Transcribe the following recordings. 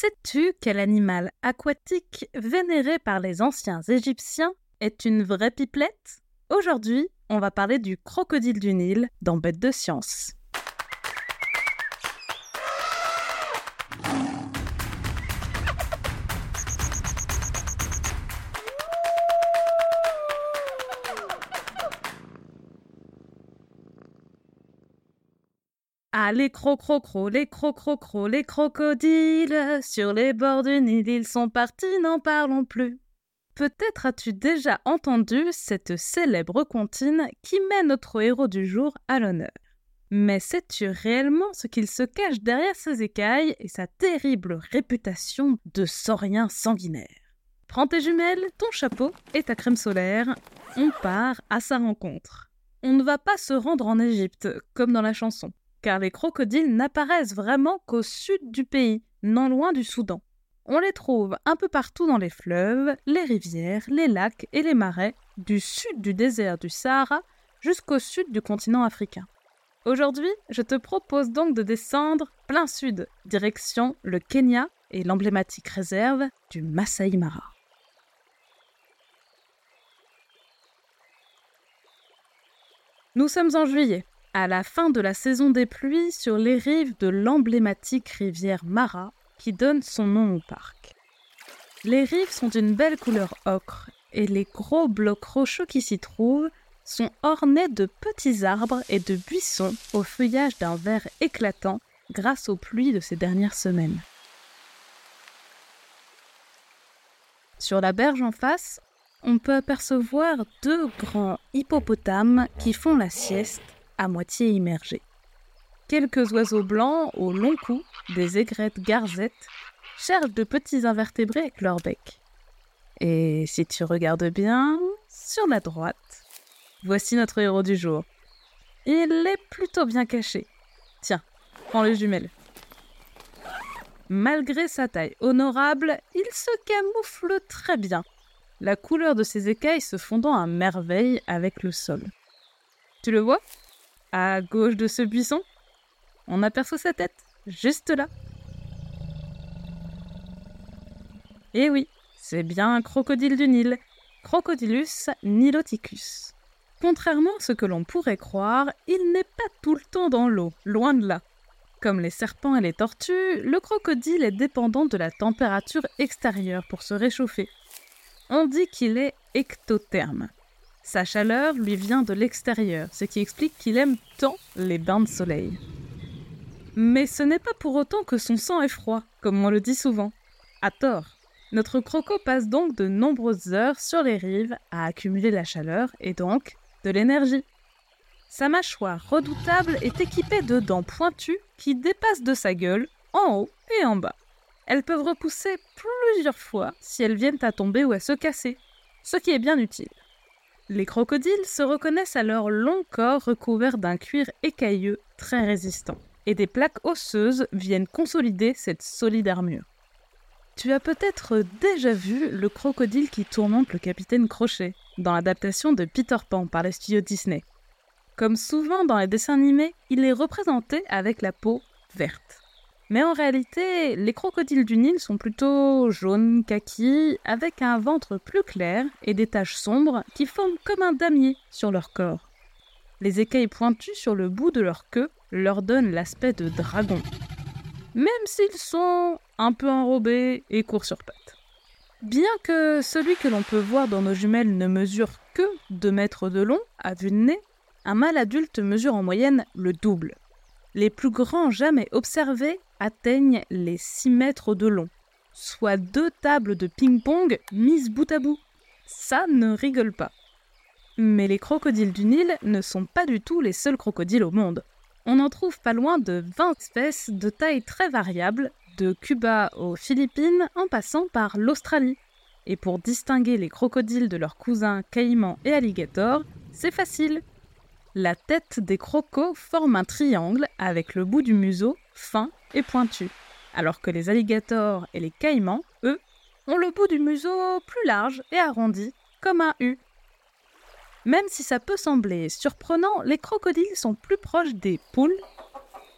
Sais-tu quel animal aquatique vénéré par les anciens Égyptiens est une vraie pipelette? Aujourd'hui, on va parler du crocodile du Nil dans Bête de science. Ah, les crocrocros, les crocrocros, les crocodiles, sur les bords du Nil, ils sont partis, n'en parlons plus. Peut-être as-tu déjà entendu cette célèbre comptine qui met notre héros du jour à l'honneur. Mais sais-tu réellement ce qu'il se cache derrière ses écailles et sa terrible réputation de saurien sanguinaire? Prends tes jumelles, ton chapeau et ta crème solaire, on part à sa rencontre. On ne va pas se rendre en Égypte, comme dans la chanson car les crocodiles n'apparaissent vraiment qu'au sud du pays, non loin du Soudan. On les trouve un peu partout dans les fleuves, les rivières, les lacs et les marais, du sud du désert du Sahara jusqu'au sud du continent africain. Aujourd'hui, je te propose donc de descendre plein sud, direction le Kenya et l'emblématique réserve du Masai Mara. Nous sommes en juillet, à la fin de la saison des pluies sur les rives de l'emblématique rivière Mara qui donne son nom au parc. Les rives sont d'une belle couleur ocre et les gros blocs rocheux qui s'y trouvent sont ornés de petits arbres et de buissons au feuillage d'un vert éclatant grâce aux pluies de ces dernières semaines. Sur la berge en face, on peut apercevoir deux grands hippopotames qui font la sieste à moitié immergés. Quelques oiseaux blancs au long cou, des aigrettes garzettes, cherchent de petits invertébrés avec leur bec. Et si tu regardes bien, sur la droite, voici notre héros du jour. Il est plutôt bien caché. Tiens, prends les jumelles. Malgré sa taille honorable, il se camoufle très bien, la couleur de ses écailles se fondant à merveille avec le sol. Tu le vois? À gauche de ce buisson, on aperçoit sa tête, juste là. Eh oui, c'est bien un crocodile du Nil, Crocodilus niloticus. Contrairement à ce que l'on pourrait croire, il n'est pas tout le temps dans l'eau, loin de là. Comme les serpents et les tortues, le crocodile est dépendant de la température extérieure pour se réchauffer. On dit qu'il est ectotherme, sa chaleur lui vient de l'extérieur, ce qui explique qu'il aime tant les bains de soleil. Mais ce n'est pas pour autant que son sang est froid, comme on le dit souvent. À tort. Notre croco passe donc de nombreuses heures sur les rives à accumuler la chaleur et donc de l'énergie. Sa mâchoire redoutable est équipée de dents pointues qui dépassent de sa gueule en haut et en bas. Elles peuvent repousser plusieurs fois si elles viennent à tomber ou à se casser, ce qui est bien utile. Les crocodiles se reconnaissent à leur long corps recouvert d'un cuir écailleux très résistant, et des plaques osseuses viennent consolider cette solide armure. Tu as peut-être déjà vu le crocodile qui tourmente le capitaine Crochet dans l'adaptation de Peter Pan par les studios Disney. Comme souvent dans les dessins animés, il est représenté avec la peau verte. Mais en réalité, les crocodiles du Nil sont plutôt jaunes, kaki, avec un ventre plus clair et des taches sombres qui forment comme un damier sur leur corps. Les écailles pointues sur le bout de leur queue leur donnent l'aspect de dragon, même s'ils sont un peu enrobés et courts sur pattes. Bien que celui que l'on peut voir dans nos jumelles ne mesure que 2 mètres de long à vue de nez, un mâle adulte mesure en moyenne le double. Les plus grands jamais observés atteignent les 6 mètres de long, soit deux tables de ping-pong mises bout à bout. Ça ne rigole pas. Mais les crocodiles du Nil ne sont pas du tout les seuls crocodiles au monde. On en trouve pas loin de 20 espèces de tailles très variables, de Cuba aux Philippines en passant par l'Australie. Et pour distinguer les crocodiles de leurs cousins caïmans et alligators, c'est facile. La tête des crocos forme un triangle avec le bout du museau fin et pointu, alors que les alligators et les caïmans, eux, ont le bout du museau plus large et arrondi, comme un U. Même si ça peut sembler surprenant, les crocodiles sont plus proches des poules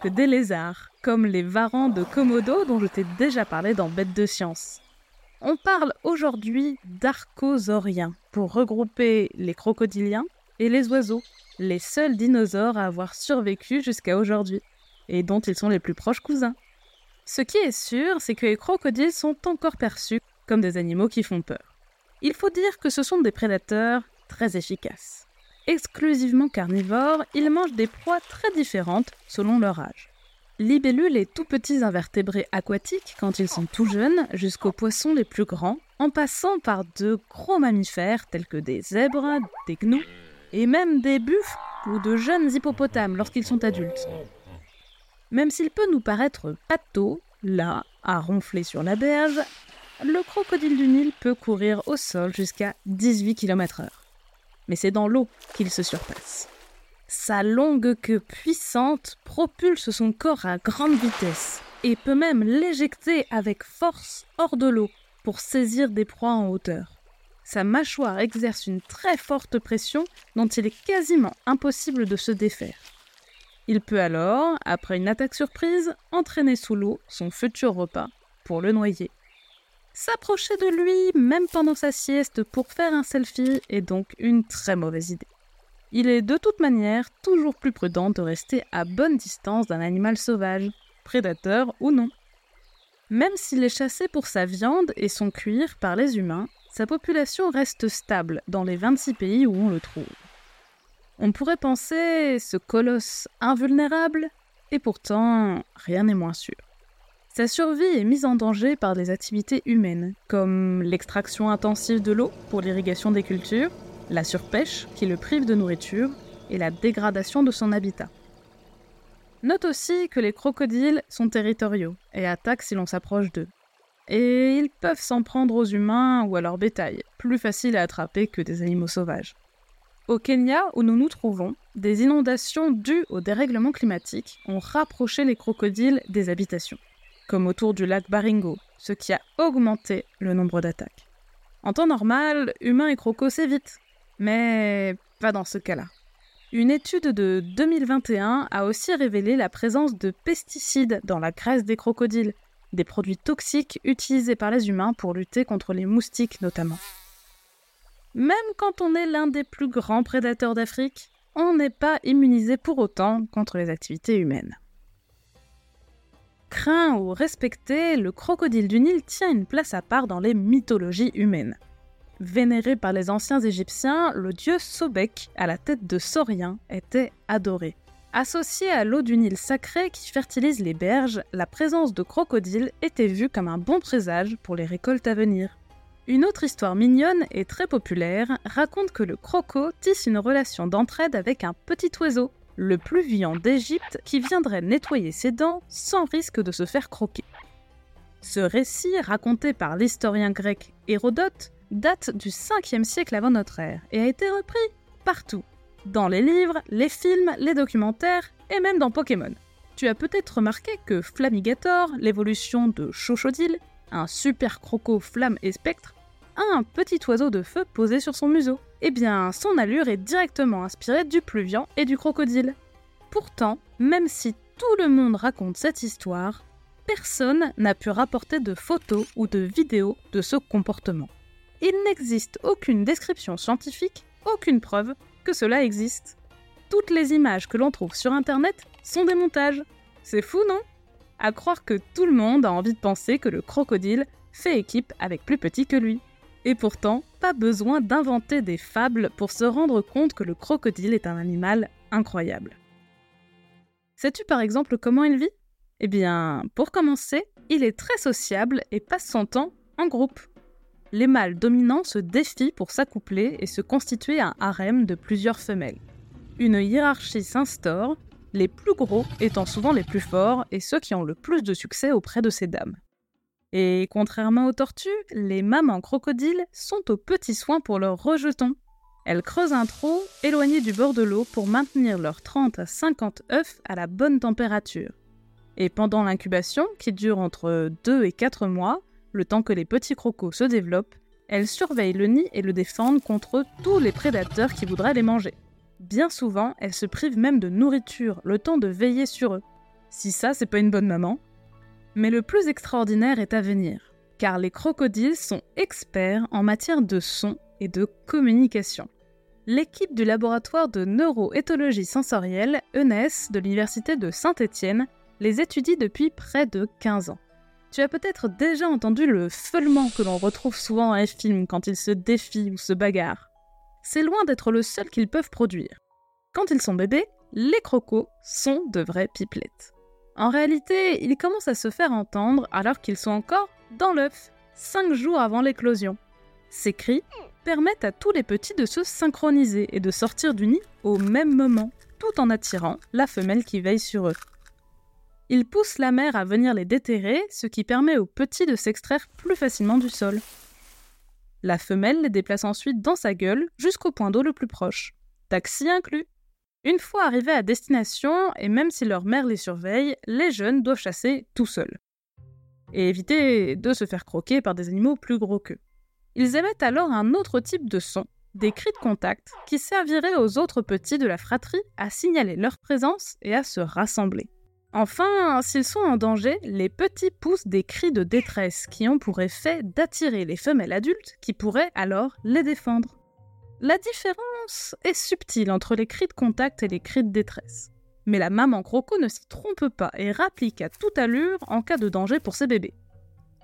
que des lézards, comme les varans de Komodo dont je t'ai déjà parlé dans Bête de science. On parle aujourd'hui d'archosauriens pour regrouper les crocodiliens et les oiseaux, les seuls dinosaures à avoir survécu jusqu'à aujourd'hui, et dont ils sont les plus proches cousins. Ce qui est sûr, c'est que les crocodiles sont encore perçus comme des animaux qui font peur. Il faut dire que ce sont des prédateurs très efficaces. Exclusivement carnivores, ils mangent des proies très différentes selon leur âge. Libellules et tout petits invertébrés aquatiques quand ils sont tout jeunes, jusqu'aux poissons les plus grands, en passant par de gros mammifères tels que des zèbres, des gnous et même des buffles ou de jeunes hippopotames lorsqu'ils sont adultes. Même s'il peut nous paraître pâteau, là, à ronfler sur la berge, le crocodile du Nil peut courir au sol jusqu'à 18 km/h. Mais c'est dans l'eau qu'il se surpasse. Sa longue queue puissante propulse son corps à grande vitesse et peut même l'éjecter avec force hors de l'eau pour saisir des proies en hauteur. Sa mâchoire exerce une très forte pression dont il est quasiment impossible de se défaire. Il peut alors, après une attaque surprise, entraîner sous l'eau son futur repas pour le noyer. S'approcher de lui, même pendant sa sieste, pour faire un selfie est donc une très mauvaise idée. Il est de toute manière toujours plus prudent de rester à bonne distance d'un animal sauvage, prédateur ou non. Même s'il est chassé pour sa viande et son cuir par les humains, sa population reste stable dans les 26 pays où on le trouve. On pourrait penser ce colosse invulnérable, et pourtant rien n'est moins sûr. Sa survie est mise en danger par des activités humaines, comme l'extraction intensive de l'eau pour l'irrigation des cultures, la surpêche qui le prive de nourriture et la dégradation de son habitat. Note aussi que les crocodiles sont territoriaux et attaquent si l'on s'approche d'eux. Et ils peuvent s'en prendre aux humains ou à leur bétail, plus facile à attraper que des animaux sauvages. Au Kenya, où nous nous trouvons, des inondations dues au dérèglement climatique ont rapproché les crocodiles des habitations comme autour du lac Baringo, ce qui a augmenté le nombre d'attaques. En temps normal, humains et crocos s'évitent, mais pas dans ce cas-là. Une étude de 2021 a aussi révélé la présence de pesticides dans la graisse des crocodiles, des produits toxiques utilisés par les humains pour lutter contre les moustiques notamment. Même quand on est l'un des plus grands prédateurs d'Afrique, on n'est pas immunisé pour autant contre les activités humaines. Craint ou respecté, le crocodile du Nil tient une place à part dans les mythologies humaines. Vénéré par les anciens Égyptiens, le dieu Sobek, à la tête de sauriens, était adoré. Associé à l'eau du Nil sacré qui fertilise les berges, la présence de crocodiles était vue comme un bon présage pour les récoltes à venir. Une autre histoire mignonne et très populaire raconte que le croco tisse une relation d'entraide avec un petit oiseau, le pluvian d'Égypte qui viendrait nettoyer ses dents sans risque de se faire croquer. Ce récit, raconté par l'historien grec Hérodote, date du 5e siècle avant notre ère et a été repris partout, dans les livres, les films, les documentaires et même dans Pokémon. Tu as peut-être remarqué que Flamigator, l'évolution de Chochodile, un super croco flamme et spectre, a un petit oiseau de feu posé sur son museau. Eh bien, son allure est directement inspirée du pluvian et du crocodile. Pourtant, même si tout le monde raconte cette histoire, personne n'a pu rapporter de photos ou de vidéos de ce comportement. Il n'existe aucune description scientifique, aucune preuve que cela existe. Toutes les images que l'on trouve sur Internet sont des montages. C'est fou, non? À croire que tout le monde a envie de penser que le crocodile fait équipe avec plus petit que lui. Et pourtant, pas besoin d'inventer des fables pour se rendre compte que le crocodile est un animal incroyable. Sais-tu par exemple comment il vit? Eh bien, pour commencer, il est très sociable et passe son temps en groupe. Les mâles dominants se défient pour s'accoupler et se constituer un harem de plusieurs femelles. Une hiérarchie s'instaure, les plus gros étant souvent les plus forts et ceux qui ont le plus de succès auprès de ces dames. Et contrairement aux tortues, les mamans crocodiles sont aux petits soins pour leurs rejetons. Elles creusent un trou éloigné du bord de l'eau pour maintenir leurs 30 à 50 œufs à la bonne température. Et pendant l'incubation, qui dure entre 2 et 4 mois, le temps que les petits crocos se développent, elles surveillent le nid et le défendent contre tous les prédateurs qui voudraient les manger. Bien souvent, elles se privent même de nourriture, le temps de veiller sur eux. Si ça, c'est pas une bonne maman. Mais le plus extraordinaire est à venir, car les crocodiles sont experts en matière de son et de communication. L'équipe du laboratoire de neuroéthologie sensorielle, ENES, de l'Université de Saint-Étienne, les étudie depuis près de 15 ans. Tu as peut-être déjà entendu le feulement que l'on retrouve souvent dans les films quand ils se défient ou se bagarrent. C'est loin d'être le seul qu'ils peuvent produire. Quand ils sont bébés, les crocos sont de vrais pipelettes. En réalité, ils commencent à se faire entendre alors qu'ils sont encore dans l'œuf, 5 jours avant l'éclosion. Ces cris permettent à tous les petits de se synchroniser et de sortir du nid au même moment, tout en attirant la femelle qui veille sur eux. Ils poussent la mère à venir les déterrer, ce qui permet aux petits de s'extraire plus facilement du sol. La femelle les déplace ensuite dans sa gueule jusqu'au point d'eau le plus proche, taxi inclus. Une fois arrivés à destination, et même si leur mère les surveille, les jeunes doivent chasser tout seuls. Et éviter de se faire croquer par des animaux plus gros qu'eux. Ils émettent alors un autre type de son, des cris de contact, qui serviraient aux autres petits de la fratrie à signaler leur présence et à se rassembler. Enfin, s'ils sont en danger, les petits poussent des cris de détresse qui ont pour effet d'attirer les femelles adultes qui pourraient alors les défendre. La différence est subtile entre les cris de contact et les cris de détresse. Mais la maman croco ne s'y trompe pas et rapplique à toute allure en cas de danger pour ses bébés.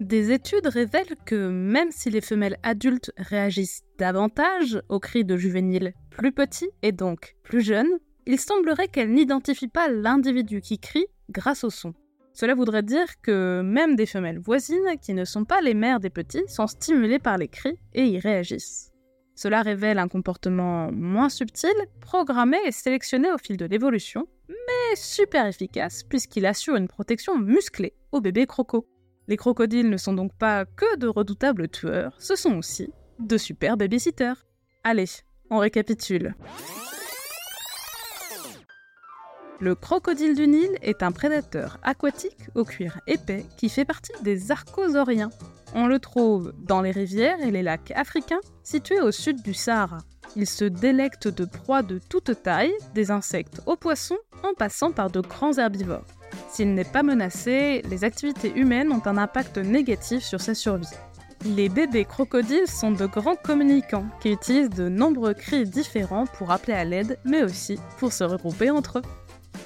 Des études révèlent que même si les femelles adultes réagissent davantage aux cris de juvéniles plus petits et donc plus jeunes, il semblerait qu'elles n'identifient pas l'individu qui crie grâce au son. Cela voudrait dire que même des femelles voisines qui ne sont pas les mères des petits sont stimulées par les cris et y réagissent. Cela révèle un comportement moins subtil, programmé et sélectionné au fil de l'évolution, mais super efficace puisqu'il assure une protection musclée aux bébés crocos. Les crocodiles ne sont donc pas que de redoutables tueurs, ce sont aussi de super babysitters. Allez, on récapitule. Le crocodile du Nil est un prédateur aquatique au cuir épais qui fait partie des archosauriens. On le trouve dans les rivières et les lacs africains situés au sud du Sahara. Il se délecte de proies de toute taille, des insectes aux poissons en passant par de grands herbivores. S'il n'est pas menacé, les activités humaines ont un impact négatif sur sa survie. Les bébés crocodiles sont de grands communicants qui utilisent de nombreux cris différents pour appeler à l'aide, mais aussi pour se regrouper entre eux.